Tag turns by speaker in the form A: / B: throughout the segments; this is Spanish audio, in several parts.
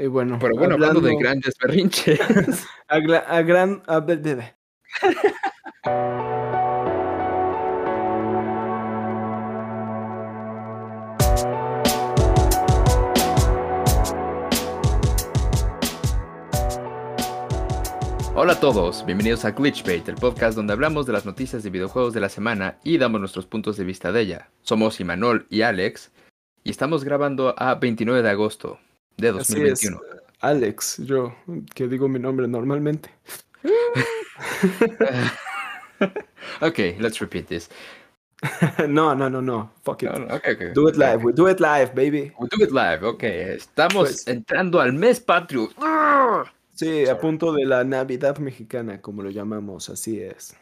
A: Y bueno,
B: Pero bueno, hablando, de grandes berrinches.
A: a, a gran. A,
B: Hola a todos, bienvenidos a Glitchbait, el podcast donde hablamos de las noticias de videojuegos de la semana y damos nuestros puntos de vista de ella. Somos Imanol y Alex y estamos grabando a 29 de agosto de 2021.
A: Alex, yo que digo mi nombre normalmente.
B: ok, let's repeat this.
A: no, no, no, no. Fuck it. Do it live. We do it live, baby.
B: We do it live. Ok, estamos pues entrando al mes patrio.
A: Sí, a punto de la Navidad mexicana, como lo llamamos, así es.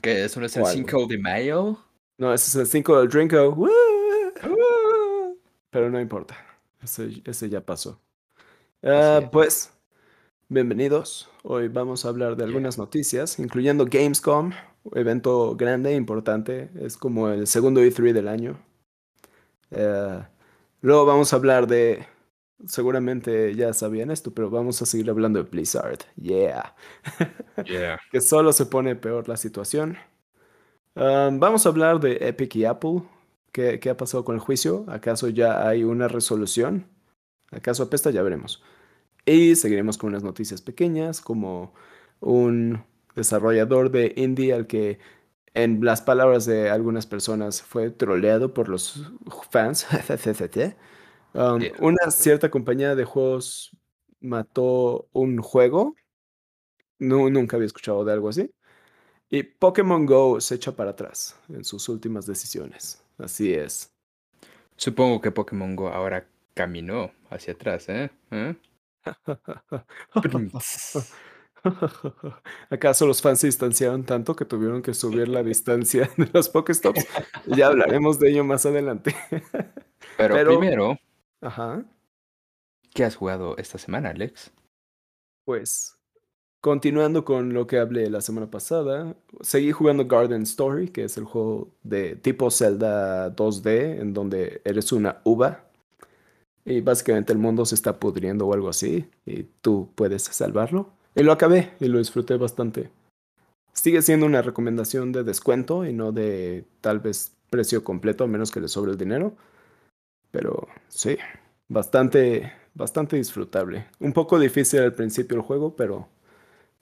B: ¿Qué? ¿Eso no es el 5 de mayo?
A: No, ese es el 5 del Drinko. Pero no importa. Ese, ya pasó. Ah, pues, bienvenidos. Hoy vamos a hablar de algunas noticias, incluyendo Gamescom, evento grande, importante. Es como el segundo E3 del año. Eh, luego vamos a hablar de seguramente ya sabían esto, pero vamos a seguir hablando de Blizzard. Yeah.
B: Yeah.
A: que solo se pone peor la situación. Um, vamos a hablar de Epic y Apple. ¿Qué, ¿Qué, ha pasado con el juicio? ¿Acaso ya hay una resolución? ¿Acaso apesta? Ya veremos. Y seguiremos con unas noticias pequeñas, como un desarrollador de indie al que, en las palabras de algunas personas, fue troleado por los fans. Um, una cierta compañía de juegos mató un juego. No, nunca había escuchado de algo así. Y Pokémon Go se echa para atrás en sus últimas decisiones. Así es.
B: Supongo que Pokémon Go ahora caminó hacia atrás, ¿eh? ¿Eh?
A: ¿Acaso los fans se distanciaron tanto que tuvieron que subir la distancia de los Pokéstops? Ya hablaremos de ello más adelante.
B: Pero, Pero primero,
A: Ajá.
B: ¿Qué has jugado esta semana, Alex?
A: Pues, continuando con lo que hablé la semana pasada, seguí jugando Garden Story, que es el juego de tipo Zelda 2D, en donde eres una uva. Y básicamente el mundo se está pudriendo o algo así, y tú puedes salvarlo. Y lo acabé y lo disfruté bastante. Sigue siendo una recomendación de descuento y no de tal vez precio completo, a menos que le sobre el dinero. Pero sí, bastante, bastante disfrutable. Un poco difícil al principio el juego, pero,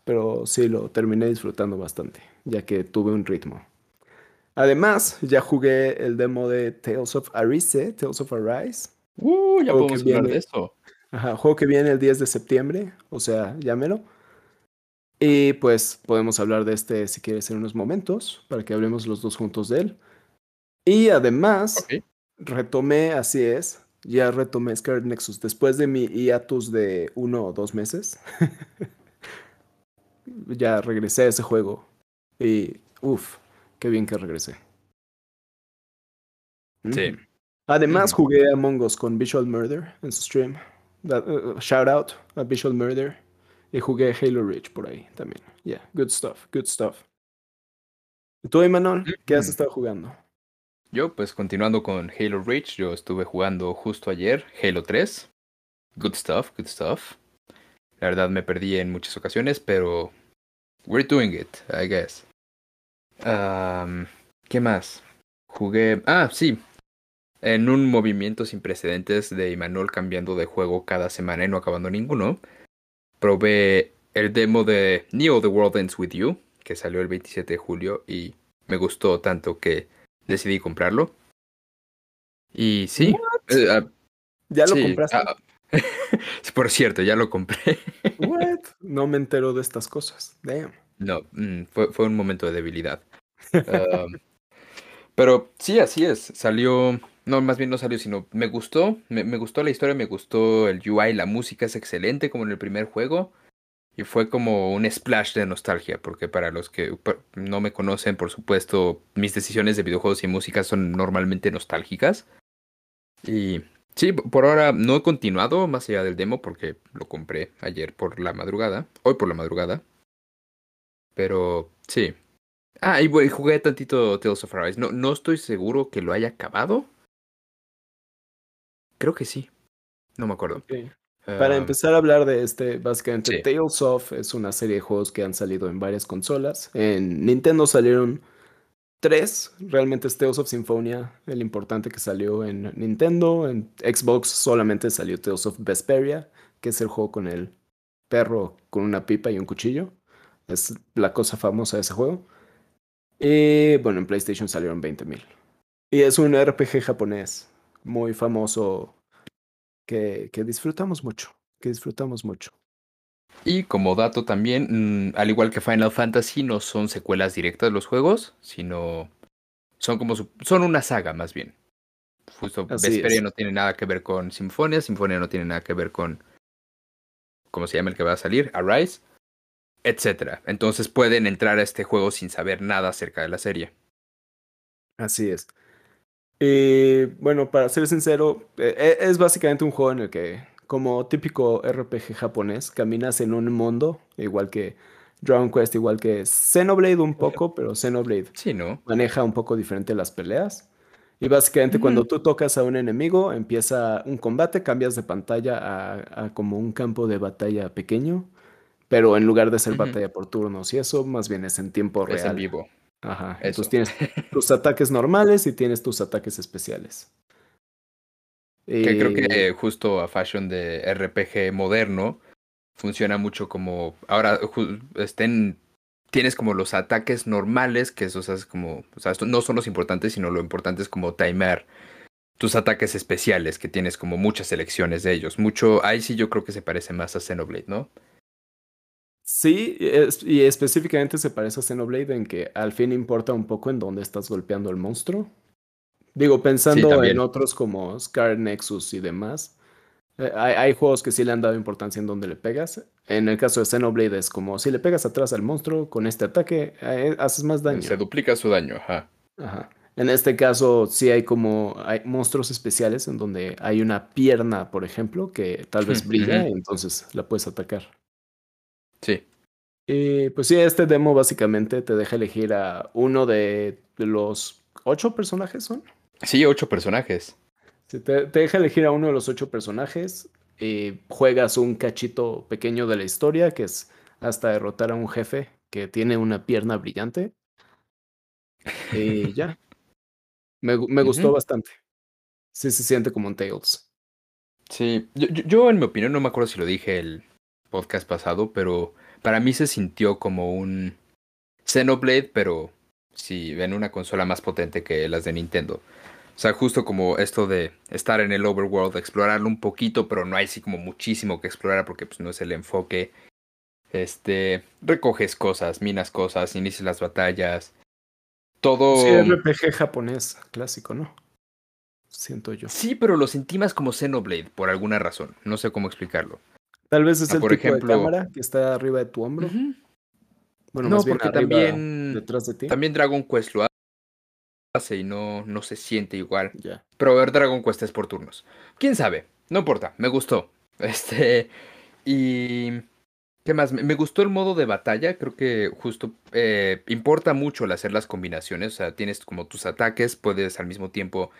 A: pero sí lo terminé disfrutando bastante, ya que tuve un ritmo. Además, ya jugué el demo de Tales of Arise, Tales of Arise.
B: Uh, ya podemos hablar de eso.
A: Ajá, juego que viene el 10 de septiembre, o sea, llámelo. Y pues podemos hablar de este si quieres en unos momentos, para que hablemos los dos juntos de él. Y además, retomé, así es, ya retomé Scarlet Nexus después de mi hiatus de uno o dos meses. ya regresé a ese juego y uff, qué bien que regresé.
B: Sí.
A: Además jugué Among Us con Visual Murder en su stream. Uh, uh, shout out a Visual Murder. Y jugué Halo Reach por ahí también. Yeah, good stuff, good stuff. ¿Y tú, Emanuel, qué has estado jugando?
B: Yo, pues continuando con Halo Reach, yo estuve jugando justo ayer Halo 3. Good stuff, good stuff. La verdad me perdí en muchas ocasiones, pero we're doing it, I guess. ¿Qué más? Jugué. Ah, sí. En un movimiento sin precedentes de Imanol cambiando de juego cada semana y no acabando ninguno, probé el demo de Neo The World Ends With You, que salió el 27 de julio y me gustó tanto que decidí comprarlo. Y sí.
A: Eh, ah, ¿Ya lo compraste? Ah,
B: por cierto, ya lo compré.
A: What? No me entero de estas cosas. Damn.
B: No, mm, fue, fue un momento de debilidad. pero sí, así es. Salió. No, más bien no salió, sino me gustó. Me, me, gustó la historia, me gustó el UI, la música es excelente como en el primer juego. Y fue como un splash de nostalgia, porque para los que no me conocen, por supuesto, mis decisiones de videojuegos y música son normalmente nostálgicas. Y sí, por ahora no he continuado más allá del demo porque lo compré ayer por la madrugada, hoy por la madrugada. Pero sí. Ah, y jugué tantito Tales of Arise. No, no estoy seguro que lo haya acabado. Creo que sí. No me acuerdo.
A: Para
B: Um,
A: empezar a hablar de este, básicamente
B: sí.
A: Tales of es una serie de juegos que han salido en varias consolas. En Nintendo salieron tres, realmente es Tales of Symphonia, el importante que salió en Nintendo. En Xbox solamente salió Tales of Vesperia, que es el juego con el perro con una pipa y un cuchillo. Es la cosa famosa de ese juego. Y bueno, en PlayStation salieron 20.000. Y es un RPG japonés muy famoso que, que disfrutamos mucho, que disfrutamos mucho.
B: Y como dato también, mm, al igual que Final Fantasy, no son secuelas directas de los juegos, sino son como su- son una saga más bien. Justo
A: Así
B: Vesperia
A: es.
B: no tiene nada que ver con Sinfonia, Sinfonia no tiene nada que ver con ¿cómo se llama el que va a salir? Arise, etcétera. Entonces pueden entrar a este juego sin saber nada acerca de la serie.
A: Así es. Y bueno, para ser sincero, eh, eh, es básicamente un juego en el que, como típico RPG japonés, caminas en un mundo, igual que Dragon Quest, igual que Xenoblade un poco, pero Xenoblade
B: Sí, ¿no?
A: maneja un poco diferente las peleas. Y básicamente cuando tú tocas a un enemigo, empieza un combate, cambias de pantalla a, a como un campo de batalla pequeño, pero en lugar de ser batalla por turnos y eso, más bien es en tiempo
B: Es en
A: real.
B: vivo,
A: Ajá.
B: eso.
A: Entonces tienes tus ataques normales y tienes tus ataques especiales.
B: Que creo que justo a fashion de RPG moderno funciona mucho como ahora estén tienes como los ataques normales que esos es como o sea esto no son los importantes sino lo importante es como timer tus ataques especiales que tienes como muchas selecciones de ellos mucho ahí sí yo creo que se parece más a Xenoblade no
A: sí, es- y específicamente se parece a Xenoblade en que al fin importa un poco en dónde estás golpeando al monstruo. Digo,
B: sí
A: pensando en otros como Scar Nexus y demás, eh, hay, hay juegos que sí le han dado importancia en dónde le pegas. En el caso de Xenoblade es como si le pegas atrás al monstruo con este ataque, eh, haces más
B: se
A: daño.
B: duplica su daño ajá
A: Ajá. En este caso sí hay como hay monstruos especiales en donde hay una pierna, por ejemplo, que tal vez brilla
B: Ujú,
A: y entonces la puedes atacar.
B: sí
A: Y pues sí, este demo básicamente te deja elegir a uno de los ocho personajes, ¿son?
B: Sí ocho personajes
A: te, te deja elegir a uno de los ocho personajes y juegas un cachito pequeño de la historia, que es hasta derrotar a un jefe que tiene una pierna brillante. Y ya, me, gu- me gustó bastante. Sí se siente como un Tales.
B: Sí, yo, yo, yo, en mi opinión no me acuerdo si lo dije el podcast pasado, pero para mí se sintió como un Xenoblade, pero sí, en una consola más potente que las de Nintendo. O sea, justo como esto de estar en el overworld, explorarlo un poquito, pero no hay así como muchísimo que explorar porque pues no es el enfoque. Este, recoges cosas, minas cosas, inicias las batallas.
A: Sí,
B: Todo
A: RPG japonés clásico, ¿no? Siento yo.
B: Sí, pero lo sentí más como Xenoblade por alguna razón. No sé cómo explicarlo.
A: Tal vez es
B: Ah,
A: el
B: por
A: tipo de cámara que está arriba de tu hombro. Bueno,
B: No,
A: más bien
B: porque
A: arriba
B: también
A: detrás de ti.
B: también Dragon Quest lo hace y no no se siente igual.
A: Ya.
B: Pero ver Dragon Quest es por turnos. ¿Quién sabe? No importa, me gustó. Este y ¿qué más? Me gustó el modo de batalla, creo que justo eh, importa mucho el hacer las combinaciones, o sea, tienes como tus ataques, puedes al mismo tiempo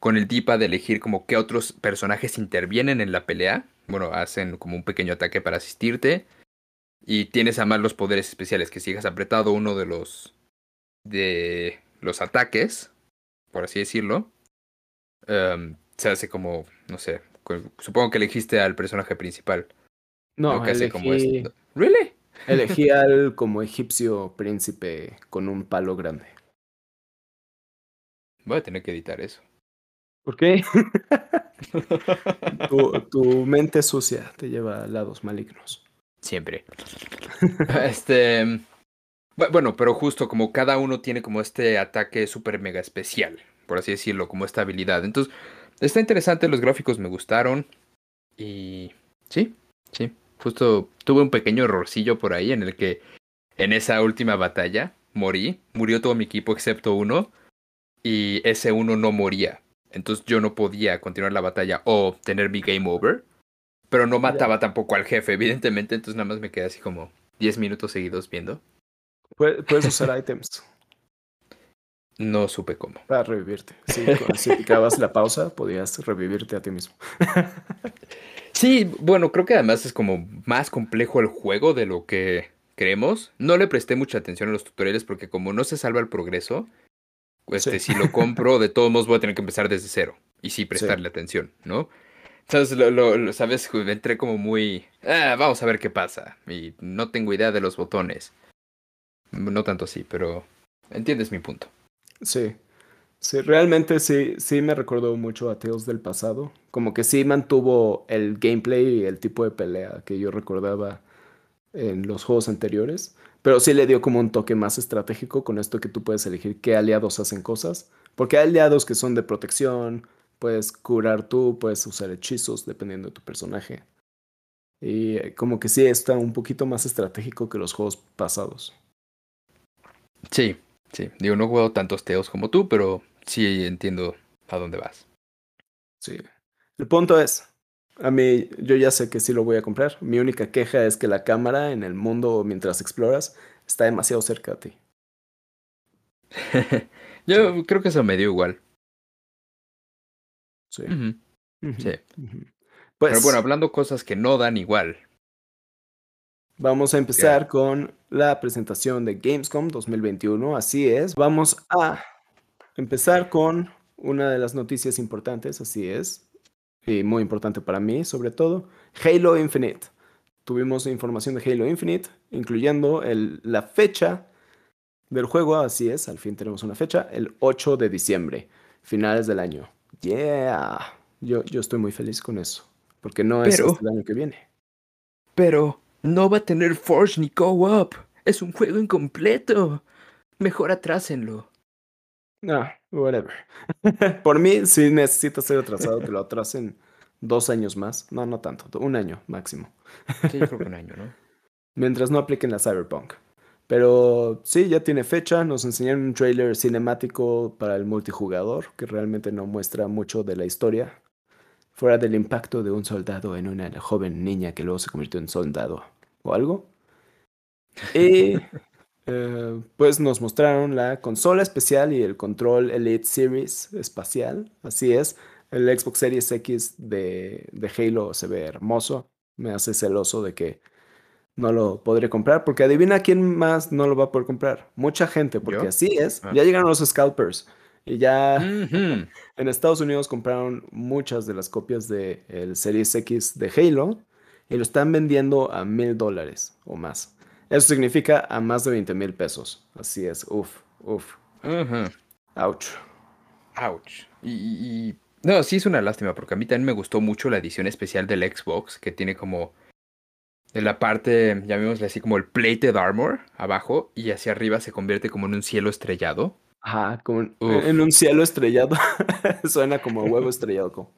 B: con el D-pad elegir como qué otros personajes intervienen en la pelea. Bueno, hacen como un pequeño ataque para asistirte. Y tienes además los poderes especiales, que si dejas apretado uno de los de los ataques, por así decirlo, em, se hace como, no sé, supongo que elegiste al personaje principal,
A: No,
B: ¿no? Que hace como
A: elegí,
B: esto. ¿Really?
A: elegí al como egipcio príncipe con un palo grande.
B: Voy a tener que editar eso.
A: ¿Por qué? Tu, tu mente sucia te lleva a lados malignos.
B: Siempre. Este. bu- Bueno, pero justo como cada uno tiene como este ataque super mega especial, por así decirlo, como esta habilidad. Entonces, está interesante, los gráficos me gustaron. Y. Sí, sí. Justo tuve un pequeño errorcillo por ahí en el que en esa última batalla morí. Murió todo mi equipo excepto uno. Y ese uno no moría. Entonces yo no podía continuar la batalla o tener mi game over. Pero no mataba tampoco al jefe, evidentemente. Entonces nada más me quedé así como 10 minutos seguidos viendo.
A: Pue- Puedes usar items
B: No supe cómo.
A: para revivirte. Sí, si picabas la pausa, podías revivirte a ti mismo.
B: Sí, bueno, creo que además es como más complejo el juego de lo que creemos. No le presté mucha atención a los tutoriales porque como no se salva el progreso, este,
A: Sí.
B: si lo compro, de todos modos voy a tener que empezar desde cero. Y sí prestarle atención, ¿no? Entonces, lo, lo- ¿sabes? Entré como muy... Ah, vamos a ver qué pasa. Y no tengo idea de los botones. No tanto así, pero... Entiendes mi punto.
A: Sí. Sí, realmente sí, sí me recordó mucho a Tales del pasado. Como que sí mantuvo el gameplay y el tipo de pelea que yo recordaba en los juegos anteriores. Pero sí le dio como un toque más estratégico con esto que tú puedes elegir qué aliados hacen cosas. Porque hay aliados que son de protección, puedes curar tú, puedes usar hechizos dependiendo de tu personaje. Y eh, como que sí está un poquito más estratégico que los juegos pasados.
B: Sí, sí. Digo, no he jugado tantos teos como tú, pero sí entiendo a dónde vas.
A: Sí. El punto es, a mí, yo ya sé que sí lo voy a comprar. Mi única queja es que la cámara en el mundo mientras exploras está demasiado cerca de ti.
B: Yo creo que eso me dio igual.
A: Sí.
B: Sí.
A: ujú.
B: Pero
A: Pues
B: bueno, hablando cosas que no dan igual.
A: vamos a empezar con la presentación de Gamescom 2021. Así es. Vamos a empezar con una de las noticias importantes. Así es. Y muy importante para mí, sobre todo. Halo Infinite. Tuvimos información de Halo Infinite, incluyendo el- la fecha del juego. Así es, al fin tenemos una fecha. El 8 de diciembre, finales del año. Yeah. Yo, yo estoy muy feliz con eso. Porque no es hasta el año que viene.
B: Pero no va a tener Forge ni Co-op. Es un juego incompleto. Mejor atrásenlo.
A: Ah, whatever. Por mí, si necesita ser atrasado, que lo atrasen dos años más. No, no tanto, un año máximo.
B: Sí, yo creo que un año, ¿no?
A: Mientras no apliquen la Cyberpunk. Pero sí, ya tiene fecha. Nos enseñaron un trailer cinemático para el multijugador que realmente no muestra mucho de la historia. Fuera del impacto de un soldado en una joven niña que luego se convirtió en soldado o algo. Y eh, pues nos mostraron la consola especial y el control Elite Series espacial. Así es. El Xbox Series X de, de Halo se ve hermoso. Me hace celoso de que no lo podré comprar. Porque adivina quién más no lo va a poder comprar. Mucha gente, porque
B: ¿Yo?
A: así es.
B: Ah.
A: Ya llegaron los scalpers. Y ya en Estados Unidos compraron muchas de las copias de el Series X de Halo y lo están vendiendo a mil dólares o más. Eso significa a más de 20 mil pesos. Así es, uf, uf,
B: Ujú.
A: ouch.
B: Ouch. Y, y- y- No, sí es una lástima porque a mí también me gustó mucho la edición especial del Xbox que tiene como en la parte, llamémosle así como el plated armor abajo y hacia arriba se convierte como en un cielo estrellado.
A: Ajá, como en, un cielo estrellado. Suena como huevo estrellado. Como...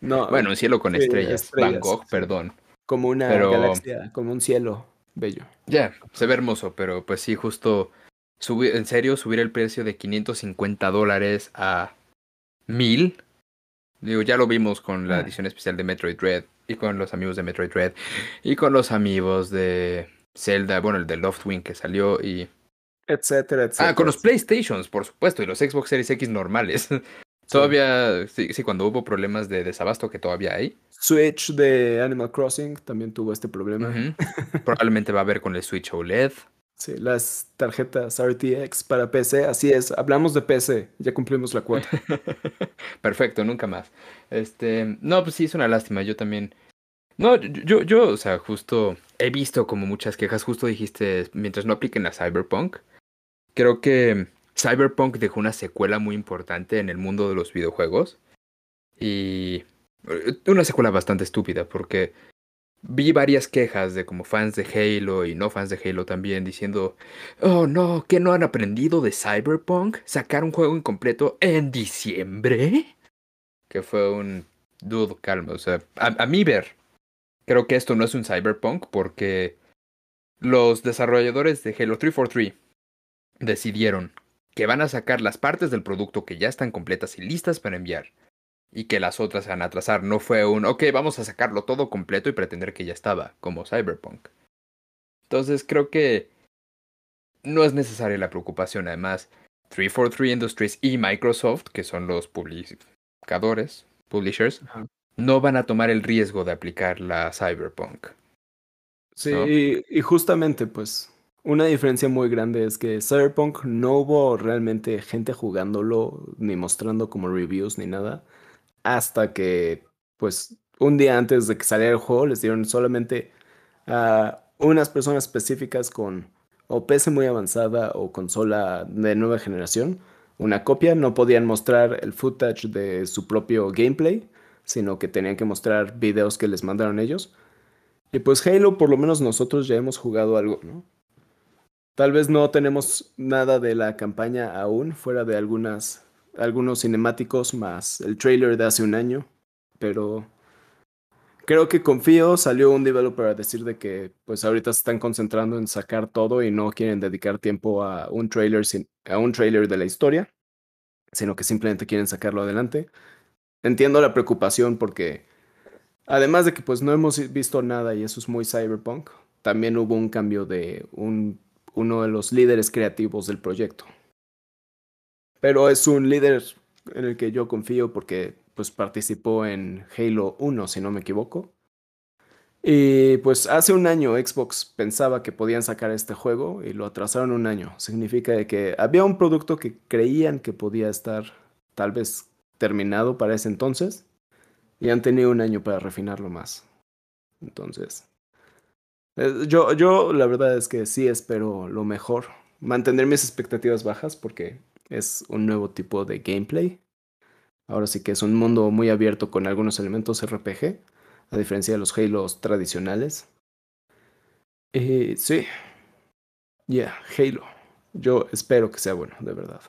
A: No,
B: Bueno, un cielo con
A: sí,
B: estrellas. Van
A: estrellas,
B: Gogh, perdón.
A: como una
B: pero-
A: galaxia, como un cielo bello.
B: Ya, se ve hermoso, pero pues sí, justo subir, en serio, subir el precio de 550 dólares a 1000. Digo, ya lo vimos con la
A: Ah.
B: edición especial de Metroid Dread y con los amigos de Metroid Dread y con los amigos de Zelda, bueno, el de Loftwing que salió y...
A: Etcétera, etcétera.
B: Ah, con los PlayStations, por supuesto, y los Xbox Series X normales. Todavía, sí, sí, cuando hubo problemas de desabasto que todavía hay,
A: Switch de Animal Crossing también tuvo este problema.
B: probablemente va a haber con el Switch OLED.
A: Sí, las tarjetas RTX para PC, así es, hablamos de PC, ya cumplimos la cuota.
B: Perfecto, nunca más. Este, no, pues sí, es una lástima. Yo también. No, yo, yo, o sea, justo he visto como muchas quejas. Justo dijiste, mientras no apliquen a Cyberpunk. Creo que Cyberpunk dejó una secuela muy importante en el mundo de los videojuegos. Y eh, una secuela bastante estúpida, porque vi varias quejas de como fans de Halo y no fans de Halo también diciendo, oh no, ¿que no han aprendido de Cyberpunk? ¿Sacar un juego incompleto en diciembre? Que fue un dude, calma, o sea, a, a mí ver, creo que esto no es un Cyberpunk porque los desarrolladores de Halo 343 decidieron que van a sacar las partes del producto que ya están completas y listas para enviar y que las otras se van a atrasar. No fue un, ok, vamos a sacarlo todo completo y pretender que ya estaba, como Cyberpunk. Entonces creo que no es necesaria la preocupación. Además, 343 Industries y Microsoft, que son los publicadores, publishers,
A: Ajá.
B: no van a tomar el riesgo de aplicar la Cyberpunk.
A: Sí,
B: ¿no?
A: y, y justamente, pues, una diferencia muy grande es que Cyberpunk no hubo realmente gente jugándolo, ni mostrando como reviews ni nada, hasta que, pues, un día antes de que saliera el juego, les dieron solamente a unas personas específicas con o PC muy avanzada o consola de nueva generación una copia. No podían mostrar el footage de su propio gameplay, sino que tenían que mostrar videos que les mandaron ellos. Y pues Halo, por lo menos nosotros ya hemos jugado algo, ¿no? Tal vez no tenemos nada de la campaña aún, fuera de algunas, algunos cinemáticos más el trailer de hace un año, pero creo que confío, salió un developer a decir de que pues ahorita se están concentrando en sacar todo y no quieren dedicar tiempo a un trailer, sin, a un trailer de la historia, sino que simplemente quieren sacarlo adelante. Entiendo la preocupación porque además de que pues no hemos visto nada y eso es muy cyberpunk, también hubo un cambio de un, uno de los líderes creativos del proyecto. Pero es un líder en el que yo confío porque pues participó en Halo 1, si no me equivoco. Y pues hace un año Xbox pensaba que podían sacar este juego y lo atrasaron un año. Significa que había un producto que creían que podía estar tal vez terminado para ese entonces y han tenido un año para refinarlo más. Entonces, eh, yo, yo la verdad es que sí espero lo mejor. Mantener mis expectativas bajas porque es un nuevo tipo de gameplay. Ahora sí que es un mundo muy abierto con algunos elementos RPG, a diferencia de los Halos tradicionales. Y sí, ya, yeah, Halo. Yo espero que sea bueno, de verdad.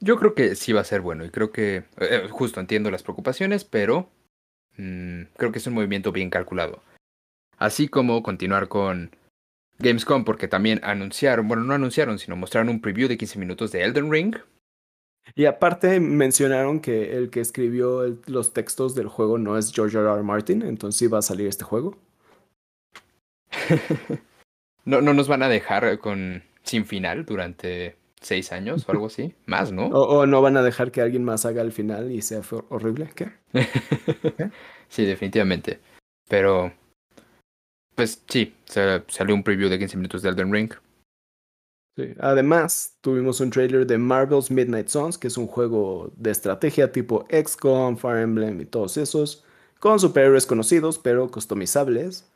B: Yo creo que sí va a ser bueno y creo que, eh, justo entiendo las preocupaciones, pero mmm, creo que es un movimiento bien calculado. Así como continuar con Gamescom, porque también anunciaron, bueno, no anunciaron, sino mostraron un preview de 15 minutos de Elden Ring.
A: Y aparte mencionaron que el que escribió el, los textos del juego no es George R. R. Martin, entonces sí va a salir este juego.
B: no, no nos van a dejar con sin final durante seis años o algo así, más, ¿no?
A: O, o, no van a dejar que alguien más haga el final y sea horrible, ¿qué?
B: ¿Qué? sí, definitivamente. Pero, pues sí, salió un preview de 15 minutos de Elden Ring.
A: Sí. Además, tuvimos un trailer de Marvel's Midnight Suns, que es un juego de estrategia tipo XCOM, Fire Emblem y todos esos, con superhéroes conocidos pero customizables,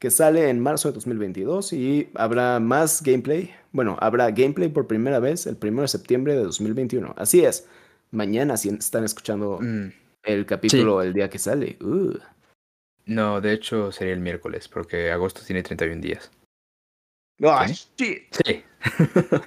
A: que sale en marzo de 2022 y habrá más gameplay. Bueno, habrá gameplay por primera vez el 1 de septiembre de 2021. Así es, mañana si están escuchando mm. el capítulo sí. el día que sale. Uh.
B: No, de hecho sería el miércoles, porque agosto tiene 31 días.
A: Oh, ¿Sí?
B: sí.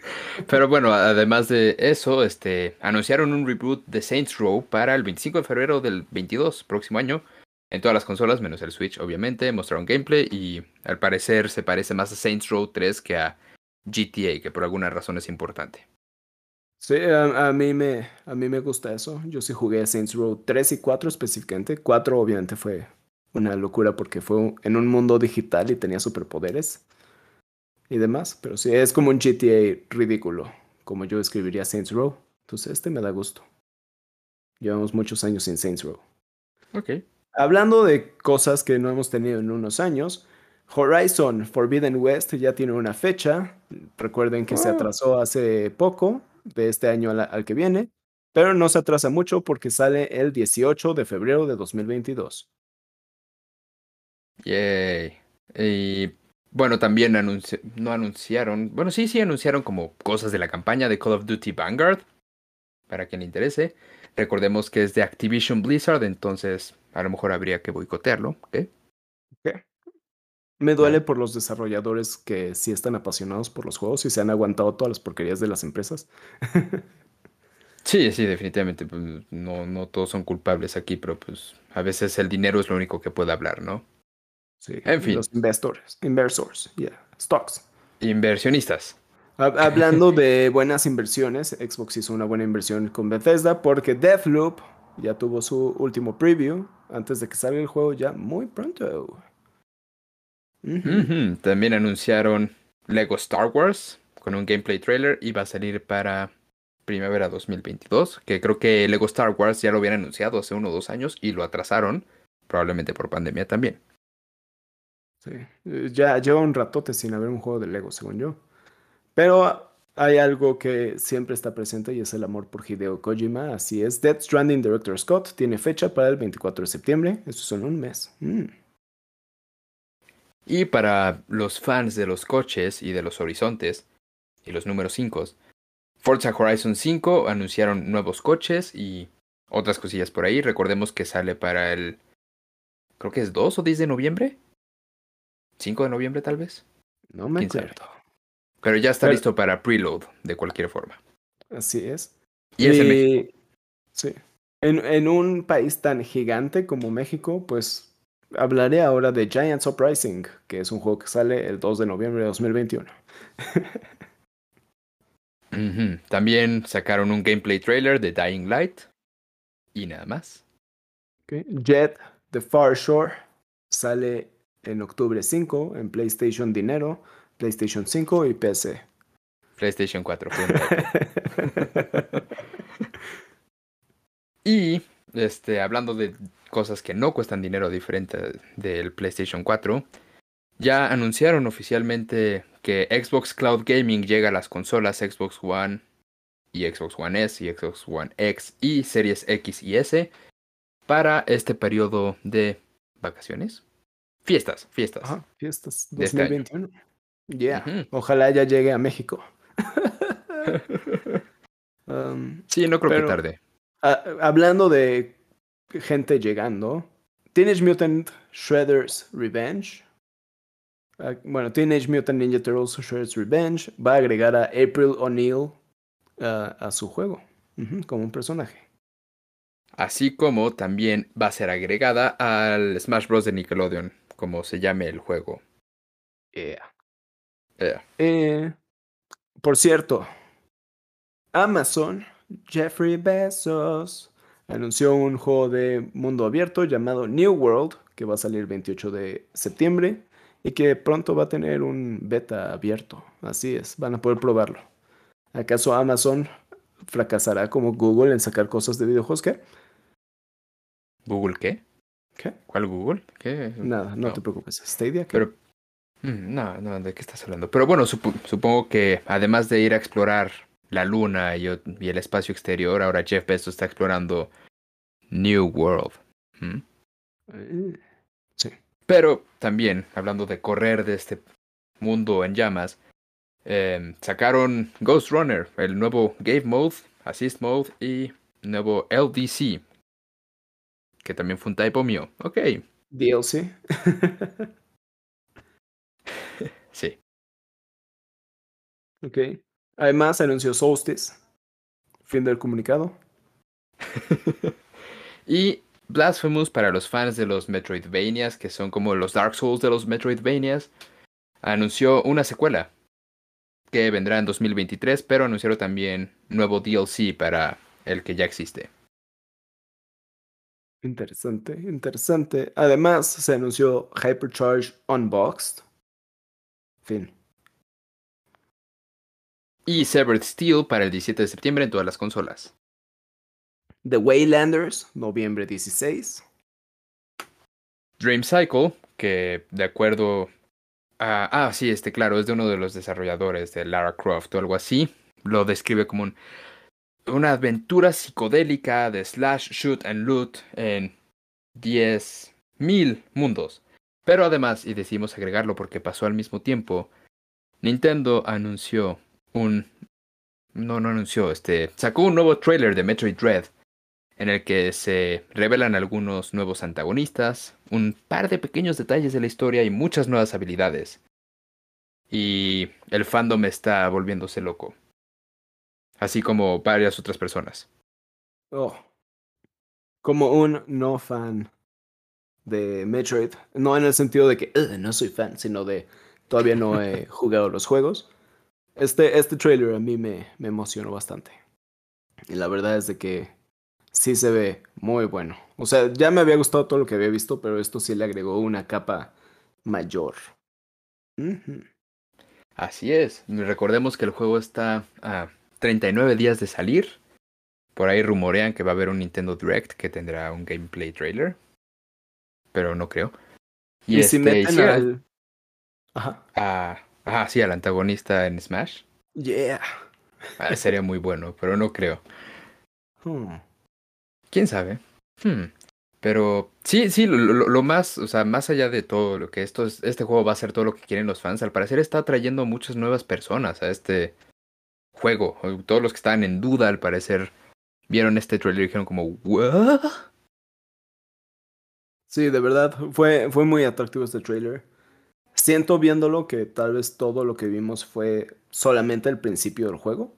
B: Pero bueno, además de eso, este, anunciaron un reboot de Saints Row para el 25 de febrero del 22, próximo año, en todas las consolas, menos el Switch, obviamente. Mostraron gameplay y al parecer se parece más a Saints Row 3 que a GTA, que por alguna razón es importante.
A: Sí, a, a, mí me, a mí me gusta eso. Yo sí jugué Saints Row 3 y 4 específicamente. 4 obviamente fue una locura porque fue en un mundo digital y tenía superpoderes y demás, pero sí, es como un GTA ridículo, como yo escribiría Saints Row. Entonces, este me da gusto. Llevamos muchos años sin Saints Row.
B: Ok.
A: Hablando de cosas que no hemos tenido en unos años, Horizon Forbidden West ya tiene una fecha. Recuerden que oh. se atrasó hace poco, de este año al, al, que viene, pero no se atrasa mucho porque sale el 18 de febrero de 2022.
B: Yay. Y bueno, también anunci no anunciaron, bueno, sí, sí anunciaron como cosas de la campaña de Call of Duty Vanguard, para quien le interese. Recordemos que es de Activision Blizzard, entonces a lo mejor habría que boicotearlo. ¿okay?
A: Okay. Me duele por los desarrolladores que sí están apasionados por los juegos y se han aguantado todas las porquerías de las empresas.
B: sí, sí, definitivamente. Pues, no, no todos son culpables aquí, pero pues a veces el dinero es lo único que puede hablar, ¿no?
A: Sí, en fin. Los inversores, inversors, yeah, stocks.
B: Inversionistas.
A: Hablando de buenas inversiones, Xbox hizo una buena inversión con Bethesda porque Deathloop ya tuvo su último preview antes de que salga el juego ya muy pronto.
B: Uh -huh. También anunciaron Lego Star Wars con un gameplay trailer y va a salir para primavera 2022, que creo que Lego Star Wars ya lo habían anunciado hace uno o dos años y lo atrasaron, probablemente por pandemia también.
A: Sí, eh, ya lleva un ratote sin haber un juego de Lego, según yo. Pero hay algo que siempre está presente y es el amor por Hideo Kojima. Así es, Death Stranding Director Scott tiene fecha para el 24 de septiembre. Eso son un mes. Mm.
B: Y para los fans de los coches y de los horizontes y los números 5, Forza Horizon 5 anunciaron nuevos coches y otras cosillas por ahí. Recordemos que sale para el. Creo que es 2 o 10 de noviembre. 5 de noviembre, tal vez.
A: No me acuerdo.
B: Pero ya está listo para preload, de cualquier forma.
A: Así es.
B: Y, es en
A: Sí. En, en un país tan gigante como México, pues hablaré ahora de Giants Uprising, que es un juego que sale el 2 de noviembre de 2021.
B: También sacaron un gameplay trailer de Dying Light y nada más.
A: Jet The Far Shore sale en octubre 5 en PlayStation Dinero, PlayStation 5 y PC.
B: PlayStation 4. y este, hablando de cosas que no cuestan dinero diferente del PlayStation 4, ya anunciaron oficialmente que Xbox Cloud Gaming llega a las consolas Xbox One y Xbox One S y Xbox One X y Series X y S para este periodo de vacaciones. Fiestas, fiestas.
A: fiestas 2021. Este ya, ojalá ya llegue a México.
B: Um, sí, no creo que tarde.
A: hablando de gente llegando, Teenage Mutant Shredder's Revenge. Ah, bueno, Teenage Mutant Ninja Turtles Shredder's Revenge va a agregar a April O'Neil ah, a su juego como un personaje.
B: Así como también va a ser agregada al Smash Bros. de Nickelodeon, como se llame el juego.
A: Yeah. Eh, por cierto, Amazon, Jeffrey Bezos, anunció un juego de mundo abierto llamado New World, que va a salir el 28 de septiembre y que pronto va a tener un beta abierto. Así es, van a poder probarlo. ¿Acaso Amazon fracasará como Google en sacar cosas de videojuegos? ¿Qué?
B: ¿Google qué?
A: ¿Qué?
B: ¿Cuál Google? ¿Qué?
A: Nada, no, te preocupes. Stadia. ¿qué?
B: Pero Mm, no, no, ¿de qué estás hablando? Pero bueno, supongo que además de ir a explorar la luna y, el espacio exterior, ahora Jeff Bezos está explorando New World.
A: Eh, sí.
B: Pero también, hablando de correr de este mundo en llamas, em, sacaron Ghost Runner, el nuevo Game Mode, Assist Mode y nuevo LDC, que también fue un typo mío. Ok.
A: DLC.
B: Sí.
A: Ok. Además, anunció Solstice. Fin del comunicado.
B: y Blasphemous para los fans de los Metroidvanias, que son como los Dark Souls de los Metroidvanias, anunció una secuela que vendrá en 2023, pero anunciaron también nuevo DLC para el que ya existe.
A: Interesante, interesante. Además, se anunció Hypercharge Unboxed, Fin.
B: Y Severed Steel para el 17 de septiembre en todas las consolas.
A: The Waylanders, noviembre 16.
B: Dream Cycle, que de acuerdo a... Ah, sí, este, claro, es de uno de los desarrolladores de Lara Croft o algo así. Lo describe como un, una aventura psicodélica de slash, shoot and loot en 10.000 mundos. Pero además, y decimos agregarlo porque pasó al mismo tiempo, Nintendo anunció un... No, no anunció, este... Sacó un nuevo trailer de Metroid Dread en el que se revelan algunos nuevos antagonistas, un par de pequeños detalles de la historia y muchas nuevas habilidades. Y el fandom está volviéndose loco. Así como varias otras personas.
A: Oh. Como un no fan de Metroid. No en el sentido de que no soy fan, sino de todavía no he jugado los juegos. Este, este trailer a mí me, me emocionó bastante. Y la verdad es de que sí se ve muy bueno. O sea, ya me había gustado todo lo que había visto, pero esto sí le agregó una capa mayor.
B: Así es. Recordemos que el juego está a 39 días de salir. Por ahí rumorean que va a haber un Nintendo Direct que tendrá un gameplay trailer. Pero no creo.
A: Y, si
B: este,
A: meten
B: sí,
A: al... Ajá.
B: ah, ajá, sí, al antagonista en Smash.
A: Yeah.
B: Ah, sería muy bueno, pero no creo.
A: Hmm.
B: ¿Quién sabe? Hmm. Pero sí, sí, lo, lo- lo más, o sea, más allá de todo lo que esto es, este juego va a ser todo lo que quieren los fans, al parecer está atrayendo muchas nuevas personas a este juego. Todos los que estaban en duda, al parecer, vieron este trailer y dijeron como, ¿what?
A: Sí, de verdad, fue, fue muy atractivo este trailer. Siento viéndolo que tal vez todo lo que vimos fue solamente el principio del juego.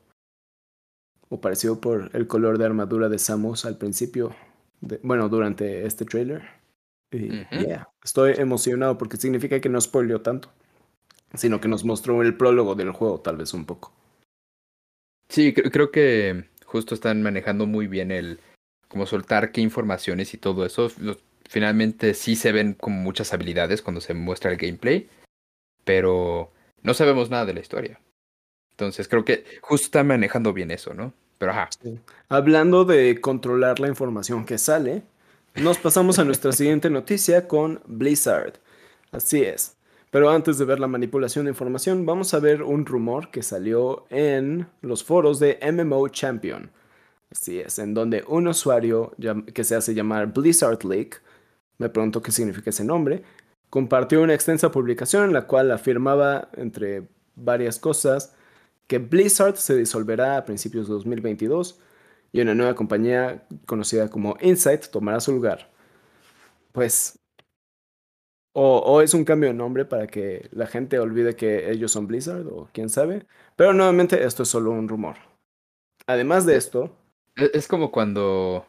A: O parecido por el color de armadura de Samus al principio. de- bueno, durante este trailer. Y yeah, estoy emocionado porque significa que no spoileó tanto. Sino que nos mostró el prólogo del juego, tal vez un poco.
B: Sí, cre- creo que justo están manejando muy bien el como soltar qué informaciones y todo eso. Finalmente sí se ven como muchas habilidades cuando se muestra el gameplay, pero no sabemos nada de la historia. Entonces creo que justo están manejando bien eso, ¿no? Pero ajá.
A: Hablando de controlar la información que sale, nos pasamos a nuestra siguiente noticia con Blizzard. Así es. Pero antes de ver la manipulación de información, vamos a ver un rumor que salió en los foros de MMO Champion. Así es, en donde un usuario que se hace llamar Blizzard Leak, me pregunto qué significa ese nombre, compartió una extensa publicación en la cual afirmaba, entre varias cosas, que Blizzard se disolverá a principios de 2022 y una nueva compañía conocida como Insight tomará su lugar. Pues, o, o es un cambio de nombre para que la gente olvide que ellos son Blizzard o quién sabe, pero nuevamente esto es solo un rumor. Además de esto,
B: Es, es como cuando,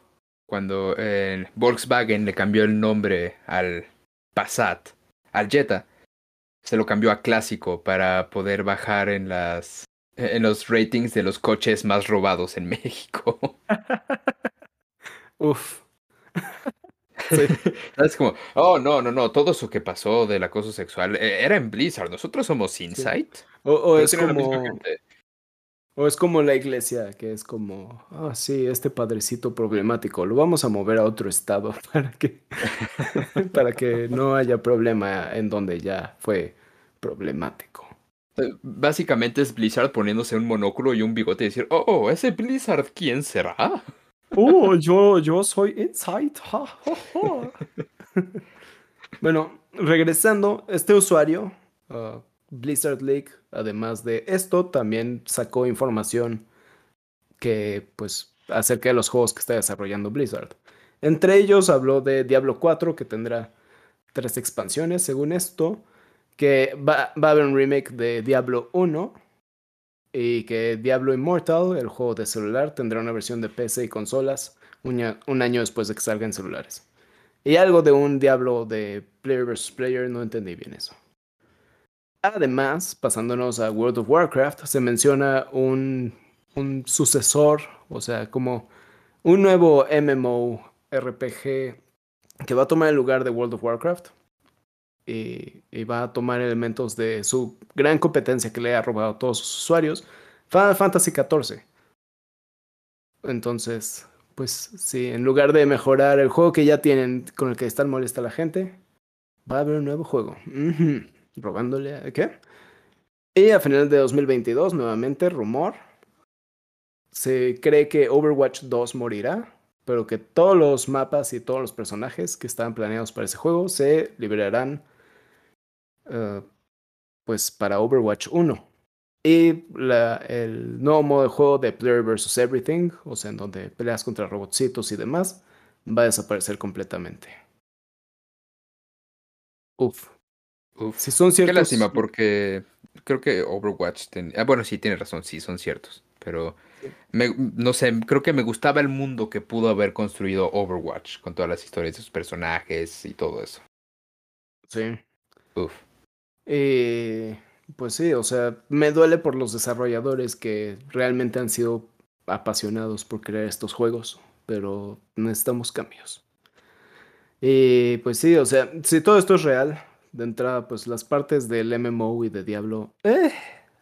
B: cuando eh, Volkswagen le cambió el nombre al Passat, al Jetta. Se lo cambió a clásico para poder bajar en las en los ratings de los coches más robados en México.
A: uff. Sí.
B: Es como, oh, no, no, no, todo eso que pasó del acoso sexual eh, era en Blizzard. Nosotros somos Insight.
A: O, es como, o es como la iglesia, que es como, ah, sí, este padrecito problemático, lo vamos a mover a otro estado para que, para que no haya problema en donde ya fue problemático.
B: Eh, Básicamente es Blizzard poniéndose un monóculo y un bigote y decir, oh, oh, ese Blizzard, ¿quién será?
A: Oh, yo, yo soy Insight. bueno, regresando, este usuario, uh, Blizzard League, además de esto, también sacó información que, pues, acerca de los juegos que está desarrollando Blizzard. Entre ellos habló de Diablo 4, que tendrá tres expansiones, según esto, que va, va a haber un remake de Diablo 1 y que Diablo Immortal, el juego de celular, tendrá una versión de PC y consolas un, año después de que salga en celulares. Y algo de un Diablo de player versus player, no entendí bien eso. Además, pasándonos a World of Warcraft, se menciona un, un sucesor, o sea, como un nuevo MMO RPG que va a tomar el lugar de World of Warcraft y, y va a tomar elementos de su gran competencia que le ha robado a todos sus usuarios, Final Fantasy XIV. Entonces, pues sí, en lugar de mejorar el juego que ya tienen, con el que están molesta la gente, va a haber un nuevo juego. Robándole a qué. Y a final de 2022, nuevamente, rumor. Se cree que Overwatch 2 morirá, pero que todos los mapas y todos los personajes que estaban planeados para ese juego se liberarán eh, pues para Overwatch 1. Y la- el nuevo modo de juego de Player vs. Everything, o sea, en donde peleas contra robotcitos y demás, va a desaparecer completamente. Uf.
B: Uf.
A: Si son
B: Qué lástima, porque creo que Overwatch... ten- Ah, bueno, sí, tiene razón, sí, son ciertos. Pero, me- no sé, creo que me gustaba el mundo que pudo haber construido Overwatch, con todas las historias de sus personajes y todo eso.
A: Sí.
B: Uf.
A: Eh, pues sí, o sea, me duele por los desarrolladores que realmente han sido apasionados por crear estos juegos, pero necesitamos cambios. Y pues sí, o sea, si todo esto es real, de entrada, pues las partes del MMO y de Diablo, eh,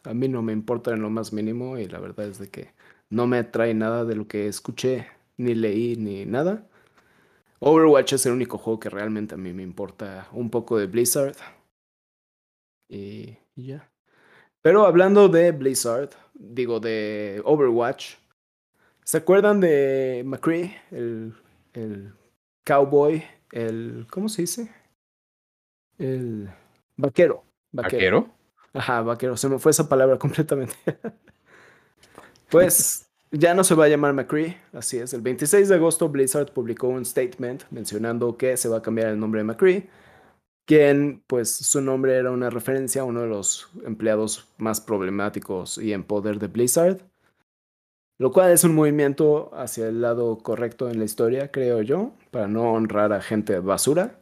A: A mí no me importa en lo más mínimo y la verdad es de que no me atrae nada de lo que escuché, ni leí, ni nada. Overwatch es el único juego que realmente a mí me importa un poco de Blizzard. Y, ya. Pero hablando de Blizzard, digo de Overwatch, ¿se acuerdan de McCree, el, el cowboy, el, ¿cómo se dice? El vaquero.
B: ¿Vaquero?
A: Ajá, vaquero. Se me fue esa palabra completamente. pues ya no se va a llamar McCree, así es. El 26 de agosto Blizzard publicó un statement mencionando que se va a cambiar el nombre de McCree, quien pues su nombre era una referencia a uno de los empleados más problemáticos y en poder de Blizzard, lo cual es un movimiento hacia el lado correcto en la historia, creo yo, para no honrar a gente basura.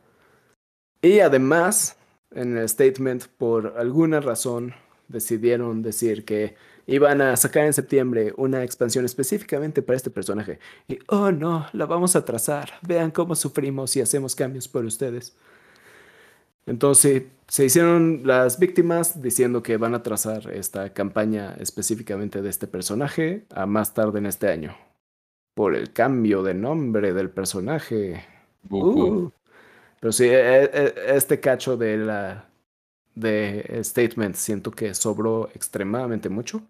A: Y además, en el statement, por alguna razón, decidieron decir que iban a sacar en septiembre una expansión específicamente para este personaje. Y, oh no, la vamos a trazar. Vean cómo sufrimos y hacemos cambios por ustedes. Entonces se hicieron las víctimas diciendo que van a trazar esta campaña específicamente de este personaje a más tarde en este año. Por el cambio de nombre del personaje. Uh. Pero sí, e, e, este cacho de la de statement siento que sobró extremadamente mucho.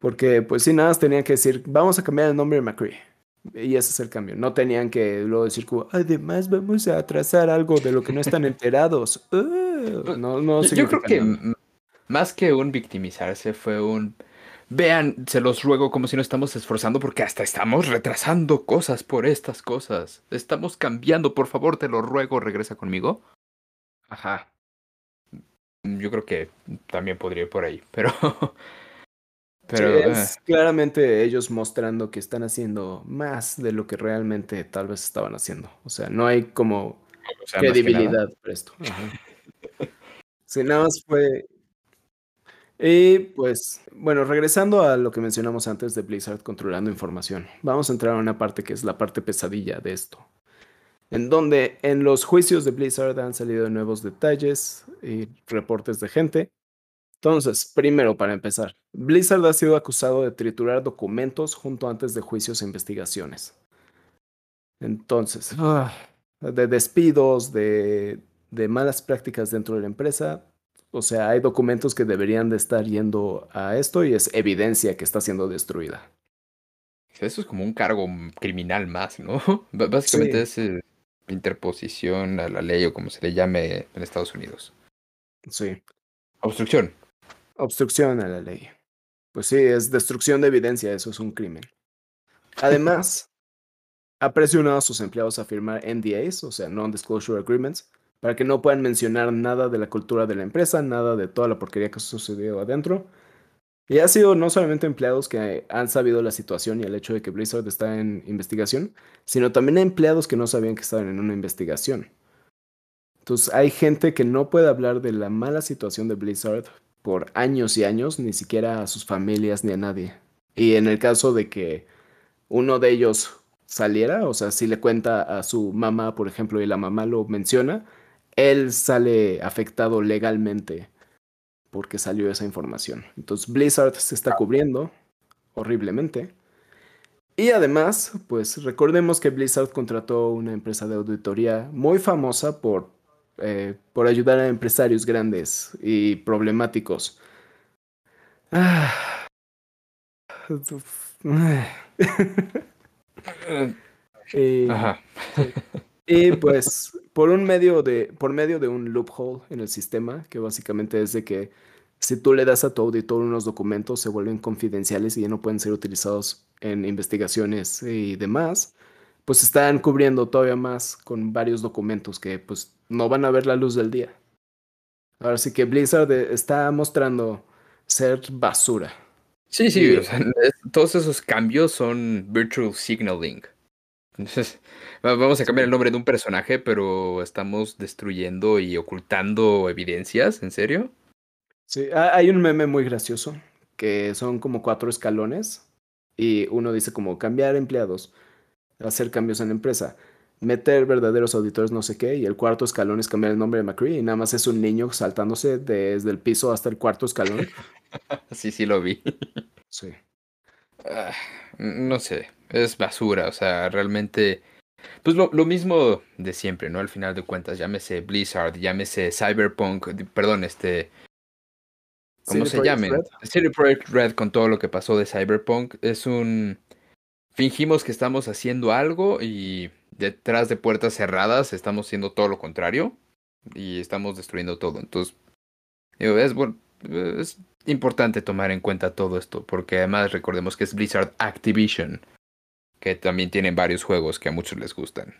A: Porque pues si nada, tenían que decir, vamos a cambiar el nombre de McCree. Y ese es el cambio. No tenían que luego decir como, además vamos a trazar algo de lo que no están enterados. Uh, no, no
B: Yo creo que más que un victimizarse fue un... Vean, se los ruego como si no estamos esforzando porque hasta estamos retrasando cosas por estas cosas. Estamos cambiando, por favor, te lo ruego, regresa conmigo.
A: Ajá.
B: Yo creo que también podría ir por ahí, pero...
A: Pero es eh. claramente ellos mostrando que están haciendo más de lo que realmente tal vez estaban haciendo. O sea, no hay como credibilidad por esto. Si nada más fue. Y pues, bueno, regresando a lo que mencionamos antes de Blizzard controlando información, vamos a entrar a una parte que es la parte pesadilla de esto. En donde en los juicios de Blizzard han salido nuevos detalles y reportes de gente entonces, primero, para empezar, Blizzard ha sido acusado de triturar documentos junto antes de juicios e investigaciones. Entonces, ah, de despidos, de, de malas prácticas dentro de la empresa, o sea, hay documentos que deberían de estar yendo a esto y es evidencia que está siendo destruida.
B: Eso es como un cargo criminal más, ¿no? básicamente es eh, interposición a la ley o como se le llame en Estados Unidos.
A: Sí.
B: Obstrucción.
A: Obstrucción a la ley. Pues sí, es destrucción de evidencia, eso es un crimen. Además, ha presionado a sus empleados a firmar NDAs, o sea, Non-Disclosure Agreements, para que no puedan mencionar nada de la cultura de la empresa, nada de toda la porquería que sucedido adentro. Y ha sido no solamente empleados que han sabido la situación y el hecho de que Blizzard está en investigación, sino también empleados que no sabían que estaban en una investigación. Entonces hay gente que no puede hablar de la mala situación de Blizzard por años y años, ni siquiera a sus familias ni a nadie. Y en el caso de que uno de ellos saliera, o sea, si le cuenta a su mamá, por ejemplo, y la mamá lo menciona, él sale afectado legalmente porque salió esa información. Entonces Blizzard se está cubriendo horriblemente. Y además, pues recordemos que Blizzard contrató una empresa de auditoría muy famosa por eh, por ayudar a empresarios grandes y problemáticos. Ah. y, y pues por un medio de por medio de un loophole en el sistema que básicamente es de que si tú le das a tu auditor unos documentos se vuelven confidenciales y ya no pueden ser utilizados en investigaciones y demás pues están cubriendo todavía más con varios documentos que pues no van a ver la luz del día. Ahora sí que Blizzard está mostrando ser basura.
B: Sí, sí, todos esos cambios son virtual signaling. Entonces, vamos a cambiar el nombre de un personaje, pero estamos destruyendo y ocultando evidencias, ¿en serio?
A: Sí, hay un meme muy gracioso que son como cuatro escalones y uno dice como cambiar empleados hacer cambios en la empresa. meter verdaderos auditores no sé qué, y el cuarto escalón es cambiar el nombre de McCree, y nada más es un niño saltándose desde el piso hasta el cuarto escalón.
B: sí, sí lo vi.
A: Sí.
B: Ah, no sé, es basura, o sea, realmente... Pues lo, lo, mismo de siempre, ¿no? Al final de cuentas, llámese Blizzard, llámese Cyberpunk, perdón, este... ¿Cómo se llame? City Project Red con todo lo que pasó de Cyberpunk es un... Fingimos que estamos haciendo algo y detrás de puertas cerradas estamos haciendo todo lo contrario y estamos destruyendo todo. Entonces, es, bueno, es importante tomar en cuenta todo esto, porque además recordemos que es Blizzard Activision, que también tienen varios juegos que a muchos les gustan.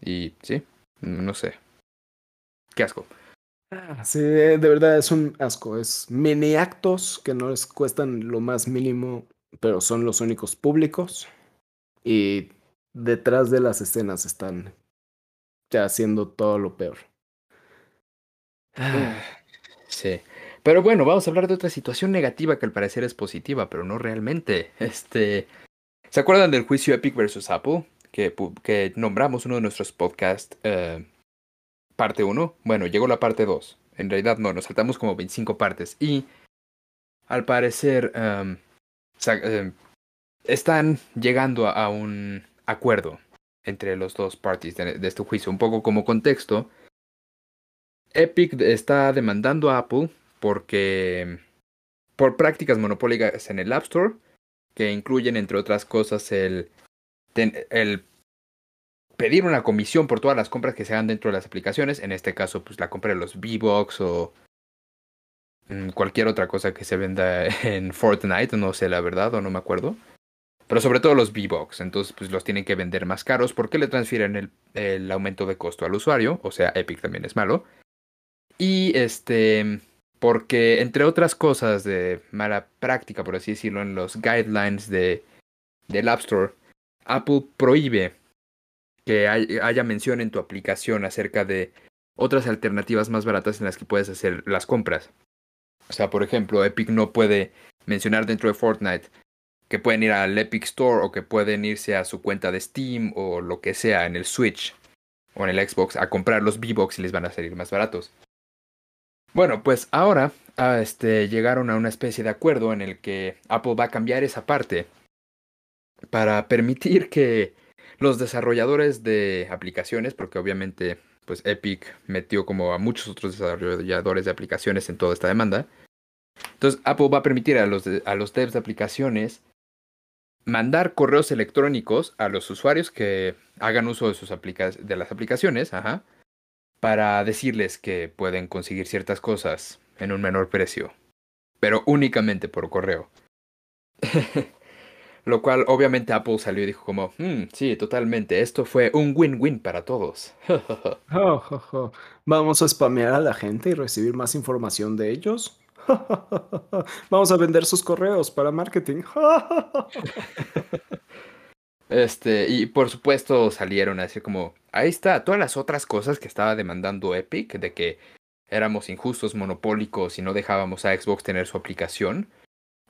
B: Y sí, no sé. Qué asco.
A: Ah, sí, de verdad es un asco. Es mini actos que no les cuestan lo más mínimo, pero son los únicos públicos. Y detrás de las escenas están ya haciendo todo lo peor.
B: Ah. Sí. Pero bueno, vamos a hablar de otra situación negativa que al parecer es positiva, pero no realmente. Este. ¿Se acuerdan del juicio Epic versus Apple? Que, que nombramos uno de nuestros podcasts, eh, parte 1. Bueno, llegó la parte 2. En realidad no, nos saltamos como 25 partes. Y al parecer um, están llegando a un acuerdo entre los dos parties de, este juicio. Un poco como contexto, Epic está demandando a Apple porque por prácticas monopólicas en el App Store, que incluyen entre otras cosas el, el pedir una comisión por todas las compras que se hagan dentro de las aplicaciones, en este caso pues la compra de los V-Bucks o mm, cualquier otra cosa que se venda en Fortnite, no sé la verdad o no me acuerdo. Pero sobre todo los V-Bucks, entonces pues los tienen que vender más caros porque le transfieren el, el aumento de costo al usuario, o sea, Epic también es malo. Y este, porque entre otras cosas de mala práctica, por así decirlo, en los guidelines de, del App Store, Apple prohíbe que haya mención en tu aplicación acerca de otras alternativas más baratas en las que puedes hacer las compras. O sea, por ejemplo, Epic no puede mencionar dentro de Fortnite que pueden ir al Epic Store o que pueden irse a su cuenta de Steam o lo que sea en el Switch o en el Xbox a comprar los V-Bucks y les van a salir más baratos. Bueno, pues ahora ah, este, llegaron a una especie de acuerdo en el que Apple va a cambiar esa parte para permitir que los desarrolladores de aplicaciones, porque obviamente pues Epic metió como a muchos otros desarrolladores de aplicaciones en toda esta demanda. Entonces Apple va a permitir a los, a los devs de aplicaciones mandar correos electrónicos a los usuarios que hagan uso de, sus de las aplicaciones, ajá, para decirles que pueden conseguir ciertas cosas en un menor precio, pero únicamente por correo. Lo cual obviamente Apple salió y dijo como, hmm, sí, totalmente, esto fue un win-win para todos.
A: Vamos a spamear a la gente y recibir más información de ellos. Vamos a vender sus correos para marketing.
B: Este, y por supuesto salieron a decir como, ahí está, todas las otras cosas que estaba demandando Epic, de que éramos injustos, monopólicos y no dejábamos a Xbox tener su aplicación.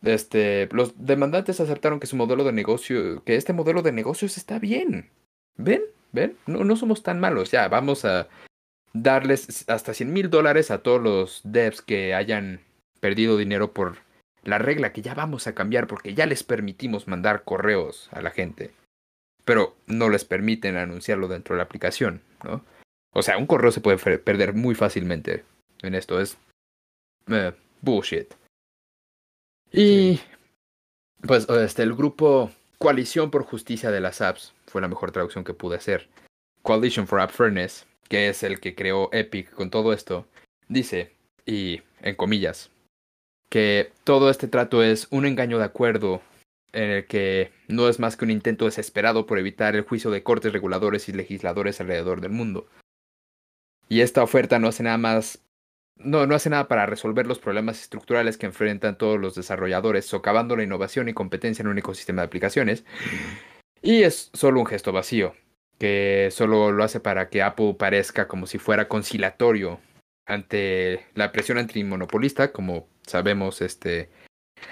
B: Este, los demandantes aceptaron que su modelo de negocio, que este modelo de negocios está bien. ¿Ven? ¿Ven? No, no somos tan malos. Ya, vamos a darles hasta 100 mil dólares a todos los devs que hayan perdido dinero por la regla que ya vamos a cambiar porque ya les permitimos mandar correos a la gente pero no les permiten anunciarlo dentro de la aplicación, ¿no? O sea, un correo se puede perder muy fácilmente en esto, es eh, bullshit. Y pues este, el grupo Coalición por Justicia de las Apps fue la mejor traducción que pude hacer. Coalition for App Fairness, que es el que creó Epic con todo esto, dice, y en comillas, que todo este trato es un engaño de acuerdo en el que no es más que un intento desesperado por evitar el juicio de cortes reguladores y legisladores alrededor del mundo. Y esta oferta no hace nada más no, no hace nada para resolver los problemas estructurales que enfrentan todos los desarrolladores, socavando la innovación y competencia en un ecosistema de aplicaciones. Y es solo un gesto vacío, que solo lo hace para que Apple parezca como si fuera conciliatorio ante la presión antimonopolista, como sabemos, este,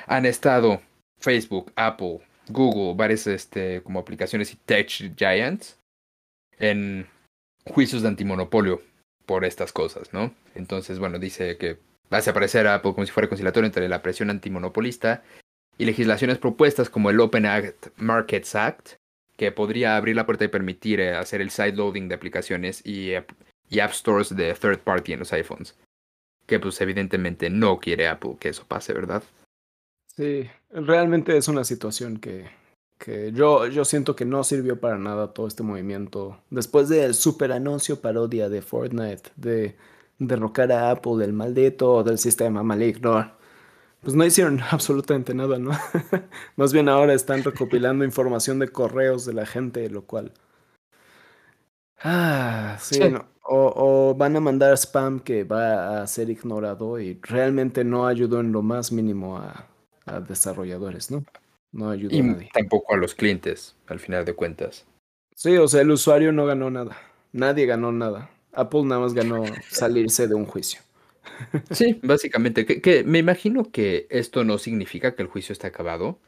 B: han estado Facebook, Apple, Google, varias este, como aplicaciones y tech giants, en juicios de antimonopolio por estas cosas, ¿no? Entonces, bueno, dice que hace aparecer a Apple como si fuera conciliatorio entre la presión antimonopolista y legislaciones propuestas como el Open Act Markets Act, que podría abrir la puerta y permitir eh, hacer el sideloading de aplicaciones y, y app stores de third party en los iPhones. Que pues evidentemente no quiere Apple que eso pase, ¿verdad?
A: Sí, realmente es una situación que, que yo, yo siento que no sirvió para nada todo este movimiento. Después del super anuncio parodia de Fortnite, de derrocar a Apple del maldito del sistema maligno, pues no hicieron absolutamente nada, ¿no? Más bien ahora están recopilando información de correos de la gente, lo cual... Ah, sí, o, o, van a mandar spam que va a ser ignorado y realmente no ayudó en lo más mínimo a, a desarrolladores, ¿no? No ayudó
B: y
A: a nadie.
B: tampoco a los clientes, al final de cuentas.
A: Sí, o sea, el usuario no ganó nada. Nadie ganó nada. Apple nada más ganó salirse de un juicio.
B: Sí, básicamente. Que, que, me imagino que esto no significa que el juicio esté acabado.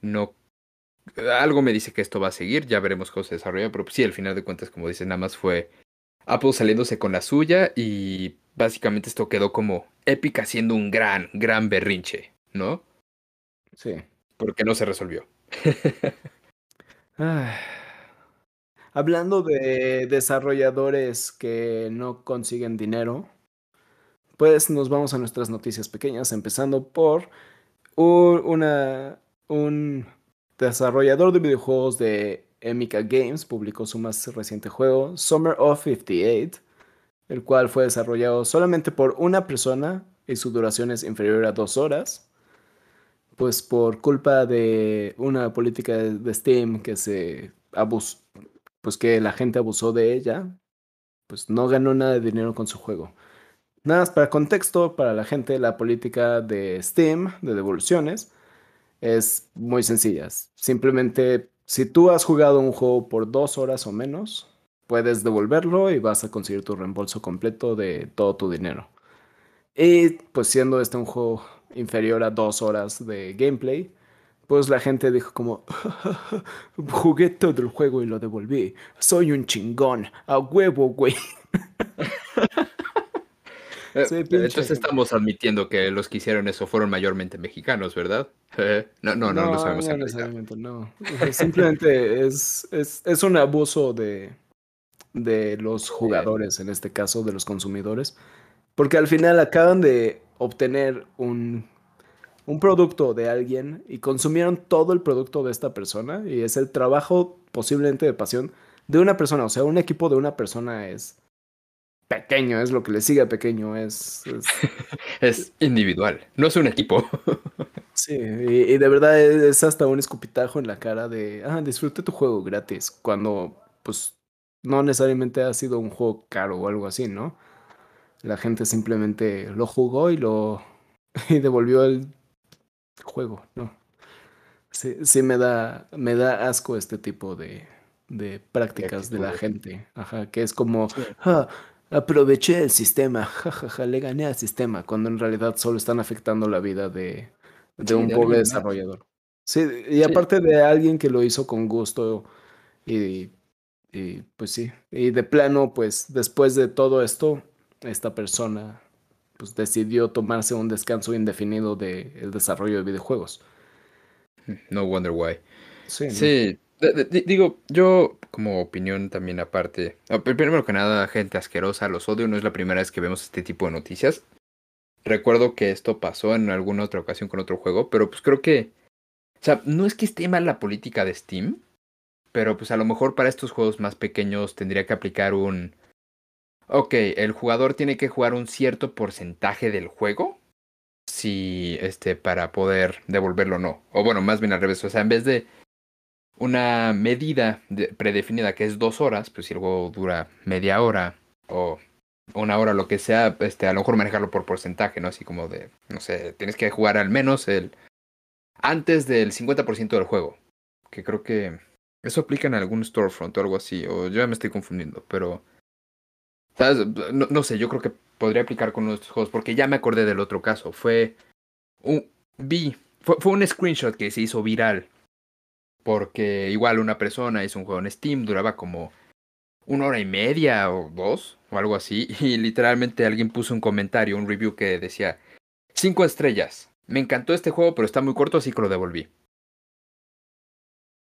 B: No. Algo me dice que esto va a seguir, ya veremos cómo se desarrolla, pero sí, al final de cuentas, como dices, nada más fue Apple saliéndose con la suya y básicamente esto quedó como Epic haciendo un gran, gran berrinche, ¿no?
A: Sí.
B: Porque no se resolvió.
A: Ah. Hablando de desarrolladores que no consiguen dinero, pues nos vamos a nuestras noticias pequeñas, empezando por un, una, un desarrollador de videojuegos de Emika Games publicó su más reciente juego, Summer of 58, el cual fue desarrollado solamente por una persona y su duración es inferior a dos horas pues por culpa de una política de Steam que se abusó, pues que la gente abusó de ella, pues no ganó nada de dinero con su juego. Nada más para contexto, para la gente, la política de Steam, de devoluciones, es muy sencilla. Simplemente, si tú has jugado un juego por dos horas o menos, puedes devolverlo y vas a conseguir tu reembolso completo de todo tu dinero. Y pues siendo este un juego inferior a dos horas de gameplay, pues la gente dijo como, jugué todo el juego y lo devolví. Soy un chingón, a huevo, güey.
B: sí, Entonces estamos admitiendo que los que hicieron eso fueron mayormente mexicanos, ¿verdad? no, no, no, no, lo sabemos.
A: No, necesariamente, no. Simplemente es, es, es un abuso de, de los jugadores, en este caso, de los consumidores. Porque al final acaban de obtener un, un producto de alguien y consumieron todo el producto de esta persona y es el trabajo posiblemente de pasión de una persona. O sea, un equipo de una persona es pequeño, es lo que le sigue a pequeño, es...
B: Es, es individual, no es un equipo.
A: sí, y, y, de verdad es hasta un escupitajo en la cara de, ah, disfrute tu juego gratis, cuando pues no necesariamente ha sido un juego caro o algo así, ¿no? La gente simplemente lo jugó y lo y devolvió el juego, ¿no? Sí, sí me da, me da asco este tipo de, de prácticas de la gente. Ajá, que es como, ah, aproveché el sistema, jajaja, ja, ja, le gané al sistema, cuando en realidad solo están afectando la vida de, de sí, un de pobre desarrollador. Sí, y aparte sí. de alguien que lo hizo con gusto y, y pues sí, y de plano, pues después de todo esto, esta persona pues decidió tomarse un descanso indefinido del de desarrollo de videojuegos.
B: No wonder why. Sí. sí. ¿no? Digo, yo como opinión también aparte, primero que nada, gente asquerosa, los odio, no es la primera vez que vemos este tipo de noticias. Recuerdo que esto pasó en alguna otra ocasión con otro juego, pero pues creo que, o sea, no es que esté mal la política de Steam, pero pues a lo mejor para estos juegos más pequeños tendría que aplicar un, ok, el jugador tiene que jugar un cierto porcentaje del juego si este para poder devolverlo o no. O bueno, más bien al revés, o sea, en vez de una medida de, predefinida que es dos horas, pues si el juego dura media hora o una hora, lo que sea, este, a lo mejor manejarlo por porcentaje, ¿no? Así como de, no sé, tienes que jugar al menos el antes del 50% del juego. Que creo que eso aplica en algún storefront o algo así, o yo ya me estoy confundiendo, pero. No, no, sé, yo creo que podría aplicar con nuestros juegos, porque ya me acordé del otro caso. Fue un. Vi. Fue, fue un screenshot que se hizo viral. Porque igual una persona hizo un juego en Steam, duraba como una hora y media o dos o algo así. Y literalmente alguien puso un comentario, un review que decía, cinco estrellas. Me encantó este juego, pero está muy corto, así que lo devolví.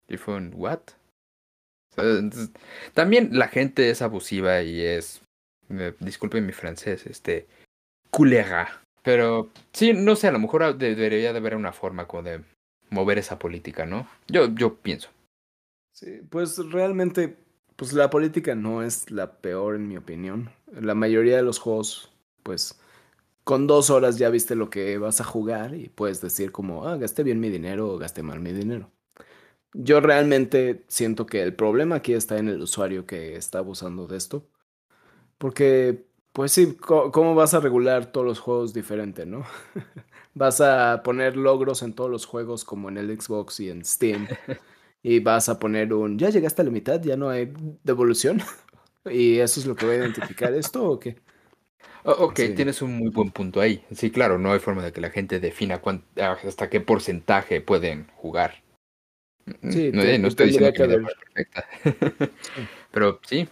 B: Y fue un, ¿what? También la gente es abusiva y es, disculpen mi francés, este, culera. Pero sí, no sé, a lo mejor debería de haber una forma como de mover esa política, ¿no? Yo, yo pienso.
A: Sí, pues realmente, pues la política no es la peor en mi opinión. La mayoría de los juegos, pues, con dos horas ya viste lo que vas a jugar y puedes decir como, ah, gasté bien mi dinero o gasté mal mi dinero. Yo realmente siento que el problema aquí está en el usuario que está abusando de esto. Porque, pues sí, ¿cómo vas a regular todos los juegos diferente, no? vas a poner logros en todos los juegos como en el Xbox y en Steam. y vas a poner un, ya llegaste a la mitad, ya no hay devolución. ¿Y eso es lo que va a identificar esto o qué?
B: ok, tienes un muy buen punto ahí. Sí, claro, no hay forma de que la gente defina hasta qué porcentaje pueden jugar. Sí, no, estoy diciendo que, perfecta. Pero sí.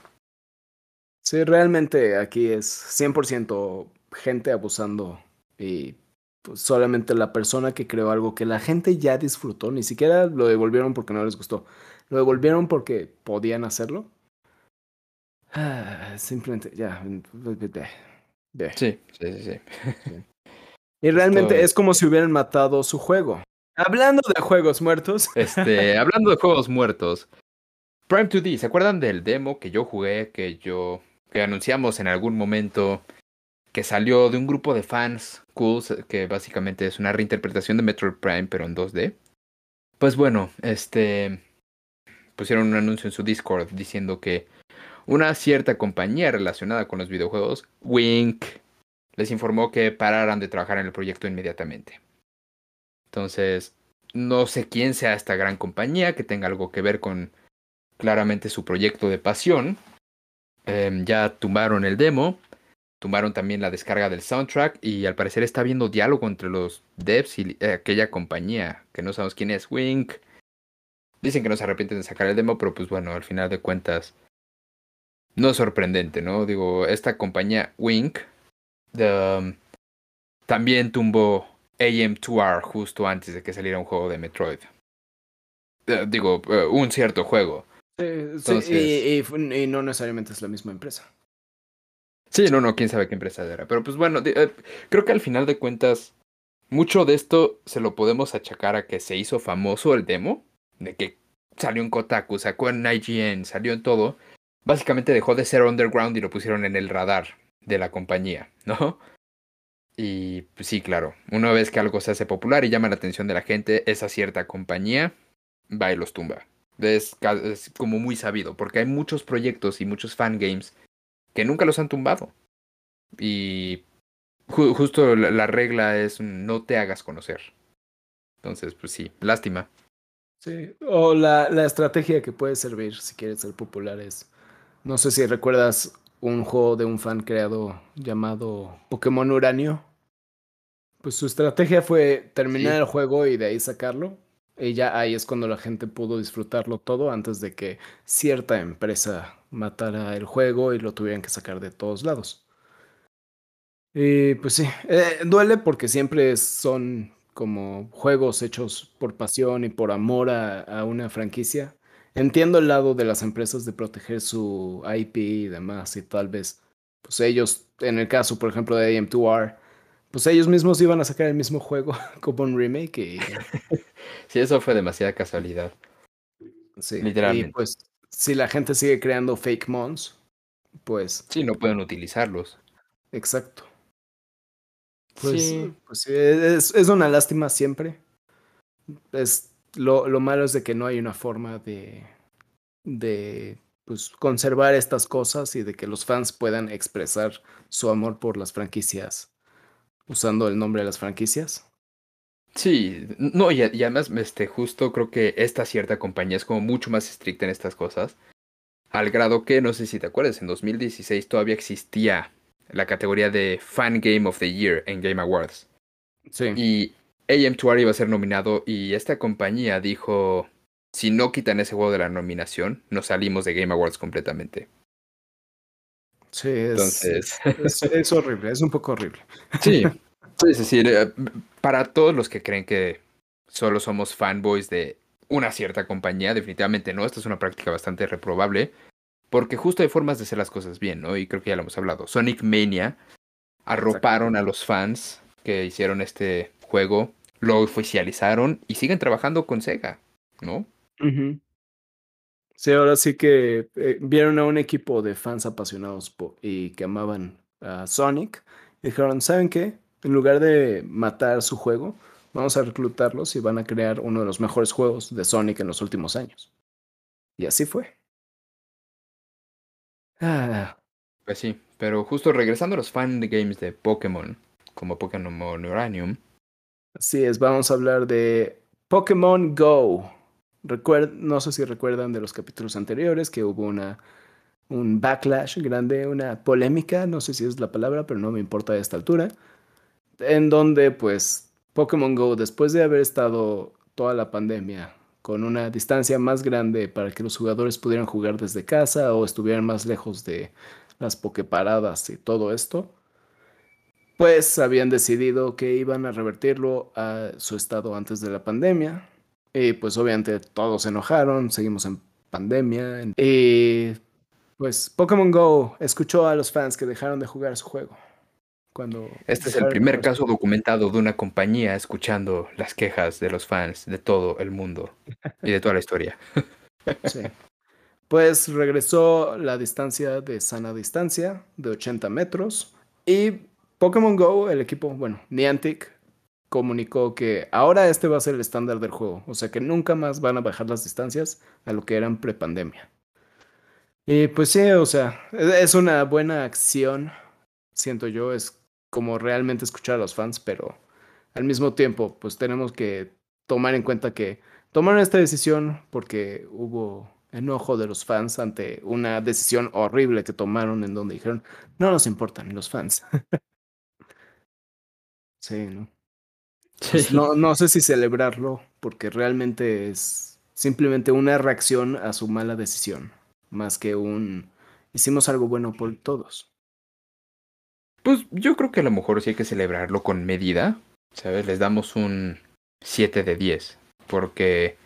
A: Sí, realmente aquí es 100% gente abusando y pues, solamente la persona que creó algo que la gente ya disfrutó, ni siquiera lo devolvieron porque no les gustó, lo devolvieron porque podían hacerlo. Ah, simplemente, ya.
B: Sí, sí, sí, sí.
A: Y realmente es como si hubieran matado su juego. Hablando de juegos muertos.
B: Este, hablando de juegos muertos. Prime 2D, ¿se acuerdan del demo que yo jugué, que yo, que anunciamos en algún momento, que salió de un grupo de fans cool, que básicamente es una reinterpretación de Metroid Prime, pero en 2D? Pues bueno, este, pusieron un anuncio en su Discord diciendo que una cierta compañía relacionada con los videojuegos, Wink, les informó que pararan de trabajar en el proyecto inmediatamente. Entonces, no sé quién sea esta gran compañía que tenga algo que ver con claramente su proyecto de pasión. Em, ya tumbaron el demo, tumbaron también la descarga del soundtrack y al parecer está habiendo diálogo entre los devs y eh, aquella compañía que no sabemos quién es, Wink. Dicen que no se arrepienten de sacar el demo, pero pues bueno, al final de cuentas no es sorprendente, ¿no? Digo, esta compañía Wink um, también tumbó AM2R justo antes de que saliera un juego de Metroid. Eh, digo, eh, un cierto juego.
A: Sí, y, no necesariamente es la misma empresa.
B: Sí, no, no, quién sabe qué empresa era. Pero pues bueno, eh, creo que al final de cuentas, mucho de esto se lo podemos achacar a que se hizo famoso el demo, de que salió en Kotaku, sacó en IGN, salió en todo. Básicamente dejó de ser underground y lo pusieron en el radar de la compañía, ¿no? Y pues sí, claro, una vez que algo se hace popular y llama la atención de la gente, esa cierta compañía va y los tumba. Es, como muy sabido, porque hay muchos proyectos y muchos fangames que nunca los han tumbado. Y justo la, regla es no te hagas conocer. Entonces, pues sí, lástima.
A: Sí, o la, la estrategia que puede servir si quieres ser popular es, no sé si recuerdas un juego de un fan creado llamado Pokémon Uranio. Pues su estrategia fue terminar el juego y de ahí sacarlo. Y ya ahí es cuando la gente pudo disfrutarlo todo antes de que cierta empresa matara el juego y lo tuvieran que sacar de todos lados. Y pues sí, eh, duele porque siempre son como juegos hechos por pasión y por amor a una franquicia entiendo el lado de las empresas de proteger su IP y demás, y tal vez, pues ellos, en el caso, por ejemplo, de AM2R, pues ellos mismos iban a sacar el mismo juego como un remake. Y...
B: sí, eso fue demasiada casualidad.
A: Sí, literalmente. Y pues, si la gente sigue creando fake mons, pues.
B: Sí, no pueden utilizarlos.
A: Exacto. Pues, sí. pues es, es una lástima siempre. Es lo, lo, malo es de que no hay una forma de, de pues, conservar estas cosas y de que los fans puedan expresar su amor por las franquicias usando el nombre de las franquicias.
B: Sí, no, y, además, este, justo creo que esta cierta compañía es como mucho más estricta en estas cosas. Al grado que, no sé si te acuerdas, en 2016 todavía existía la categoría de Fan Game of the Year en Game Awards. Sí. Y AM2R iba a ser nominado y esta compañía dijo, si no quitan ese juego de la nominación, nos salimos de Game Awards completamente.
A: Sí, es, es, horrible, es un poco horrible.
B: Sí, es decir, eh, para todos los que creen que solo somos fanboys de una cierta compañía, definitivamente no, esta es una práctica bastante reprobable, porque justo hay formas de hacer las cosas bien, ¿no? Y creo que ya lo hemos hablado. Sonic Mania arroparon a los fans que hicieron este juego, lo oficializaron y siguen trabajando con Sega, ¿no?
A: Sí, ahora sí que eh, vieron a un equipo de fans apasionados y que amaban a Sonic. Dijeron, ¿saben qué? En lugar de matar su juego, vamos a reclutarlos y van a crear uno de los mejores juegos de Sonic en los últimos años. Y así fue.
B: Ah. Pues sí, pero justo regresando a los fan games de Pokémon, como Pokémon Uranium.
A: Así es, vamos a hablar de Pokémon Go no sé si recuerdan de los capítulos anteriores que hubo una, un backlash grande, una polémica, no sé si es la palabra, pero no me importa a esta altura, en donde pues Pokémon Go, después de haber estado toda la pandemia con una distancia más grande para que los jugadores pudieran jugar desde casa o estuvieran más lejos de las pokeparadas y todo esto, pues habían decidido que iban a revertirlo a su estado antes de la pandemia, y pues obviamente todos se enojaron, seguimos en pandemia. Y pues Pokémon Go escuchó a los fans que dejaron de jugar su juego. Cuando
B: este es el primer caso documentado de una compañía escuchando las quejas de los fans de todo el mundo y de toda la historia.
A: Sí. Pues regresó la distancia de sana distancia de 80 metros y Pokémon Go, el equipo, bueno, Niantic comunicó que ahora este va a ser el estándar del juego, o sea que nunca más van a bajar las distancias a lo que eran prepandemia. Y pues sí, o sea, e-, es una buena acción, siento yo, es como realmente escuchar a los fans, pero al mismo tiempo, pues tenemos que tomar en cuenta que tomaron esta decisión porque hubo enojo de los fans ante una decisión horrible que tomaron en donde dijeron, no nos importan los fans. sí, ¿no? Pues no, no sé si celebrarlo, porque realmente es simplemente una reacción a su mala decisión, más que un hicimos algo bueno por todos.
B: Pues yo creo que a lo mejor sí hay que celebrarlo con medida, ¿sabes? Les damos un 7 de 10, porque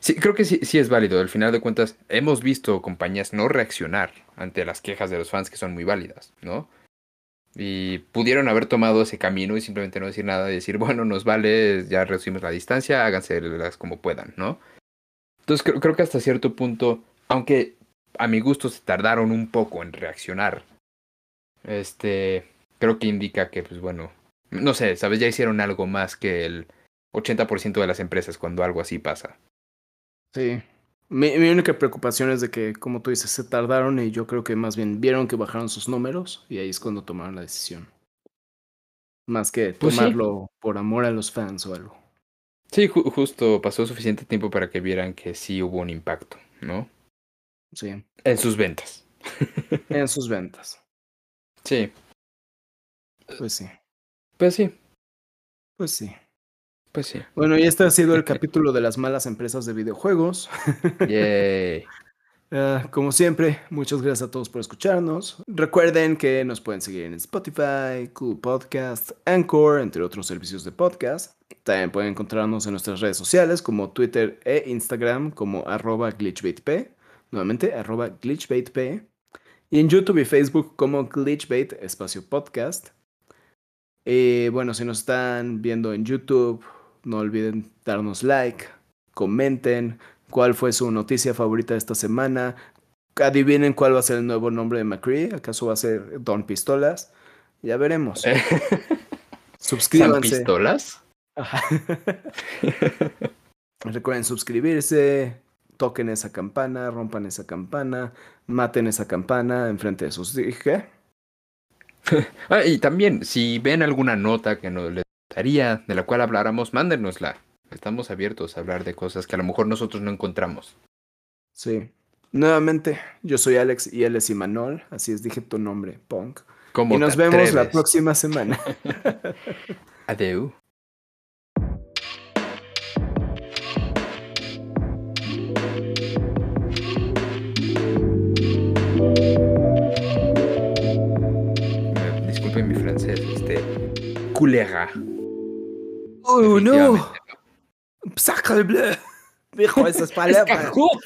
B: sí, creo que sí, sí es válido. Al final de cuentas, hemos visto compañías no reaccionar ante las quejas de los fans que son muy válidas, ¿no? Y pudieron haber tomado ese camino y simplemente no decir nada y decir, bueno, nos vale, ya reducimos la distancia, háganse las como puedan, ¿no? Entonces creo, creo que hasta cierto punto, aunque a mi gusto se tardaron un poco en reaccionar, este, creo que indica que, pues bueno, no sé, ¿sabes? Ya hicieron algo más que el 80% de las empresas cuando algo así pasa.
A: Sí, mi, única preocupación es de que, como tú dices, se tardaron y yo creo que más bien vieron que bajaron sus números y ahí es cuando tomaron la decisión. Más que pues tomarlo por amor a los fans o algo.
B: Sí, justo pasó suficiente tiempo para que vieran que sí hubo un impacto, ¿no?
A: Sí.
B: En sus ventas.
A: en sus ventas.
B: Sí.
A: Pues sí.
B: Pues sí.
A: Pues sí.
B: Pues sí.
A: Bueno, y este ha sido el capítulo de las malas empresas de videojuegos.
B: Yay.
A: Ah, como siempre, muchas gracias a todos por escucharnos. Recuerden que nos pueden seguir en Spotify, Cool Podcast, Anchor, entre otros servicios de podcast. También pueden encontrarnos en nuestras redes sociales como Twitter e Instagram como arroba glitchbaitp. Nuevamente, arroba glitchbaitp. Y en YouTube y Facebook como glitchbait espacio podcast. Y bueno, si nos están viendo en YouTube no olviden darnos like, comenten cuál fue su noticia favorita de esta semana. Adivinen cuál va a ser el nuevo nombre de McCree. ¿Acaso va a ser Don Pistolas? Ya veremos. Suscríbanse.
B: pistolas?
A: Recuerden suscribirse, toquen esa campana, rompan esa campana, maten esa campana enfrente de sus... ¿Qué?
B: ah, y también, si ven alguna nota que no les de la cual habláramos, mándenosla. Estamos abiertos a hablar de cosas que a lo mejor nosotros no encontramos.
A: Sí. Nuevamente, yo soy Alex y él es Imanol, así es, dije tu nombre, Punk.
B: y
A: nos vemos la próxima semana.
B: Adeu. Culera.
A: Oh no.
B: Definitivamente
A: Sacre bleu. Dijo esas palabras.
B: ¡Escargot!